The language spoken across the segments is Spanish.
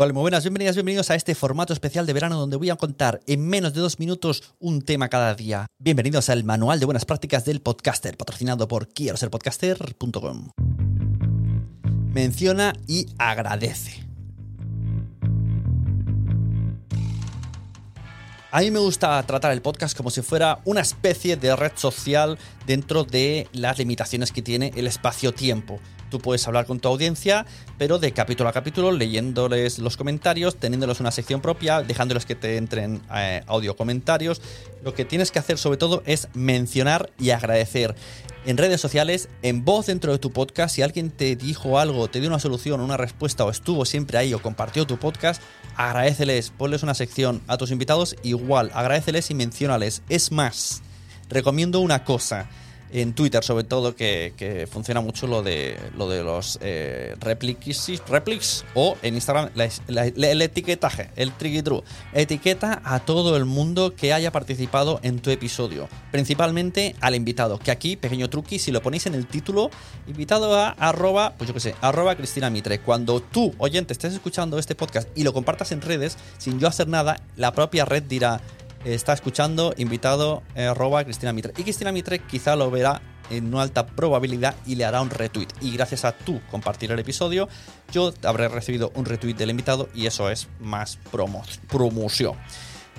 Hola, muy buenas, bienvenidas, bienvenidos a este formato especial de verano donde voy a contar en menos de dos minutos un tema cada día. Bienvenidos al Manual de Buenas Prácticas del Podcaster, patrocinado por quiero ser podcaster.com. Menciona y agradece. A mí me gusta tratar el podcast como si fuera una especie de red social dentro de las limitaciones que tiene el espacio-tiempo. Tú puedes hablar con tu audiencia, pero de capítulo a capítulo, leyéndoles los comentarios, teniéndoles una sección propia, dejándoles que te entren eh, audio comentarios. Lo que tienes que hacer sobre todo es mencionar y agradecer en redes sociales, en voz dentro de tu podcast. Si alguien te dijo algo, te dio una solución, una respuesta o estuvo siempre ahí o compartió tu podcast, agradeceles, ponles una sección a tus invitados igual, agradeceles y menciónales. Es más, recomiendo una cosa en Twitter sobre todo que, que funciona mucho lo de lo de los eh, replics, o en Instagram el etiquetaje, el tricky. Etiqueta a todo el mundo que haya participado en tu episodio, principalmente al invitado, que aquí, pequeño truqui, si lo ponéis en el título, invitado a arroba, pues yo qué sé, arroba Cristina Mitre. Cuando tú, oyente, estés escuchando este podcast y lo compartas en redes, sin yo hacer nada, la propia red dirá, está escuchando, invitado, eh, Cristina Mitre. Y Cristina Mitre quizá lo verá en una alta probabilidad y le hará un retweet. Y gracias a tú compartir el episodio, yo habré recibido un retweet del invitado y eso es más promo promoción.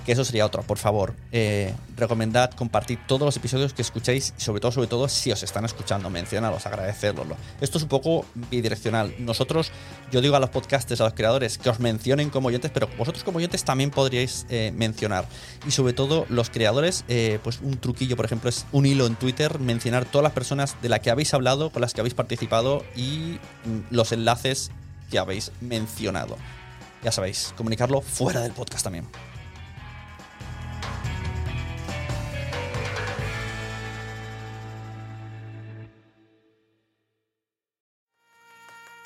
Que eso sería otro, por favor. Eh, recomendad compartir todos los episodios que escuchéis sobre todo, sobre todo, si os están escuchando, mencionaros, agradecerlo. Esto es un poco bidireccional. Nosotros, yo digo a los podcasters, a los creadores, que os mencionen como oyentes, pero vosotros como oyentes también podríais eh, mencionar. Y sobre todo, los creadores, eh, pues un truquillo, por ejemplo, es un hilo en Twitter, mencionar todas las personas de las que habéis hablado, con las que habéis participado y mm, los enlaces que habéis mencionado. Ya sabéis, comunicarlo fuera del podcast también.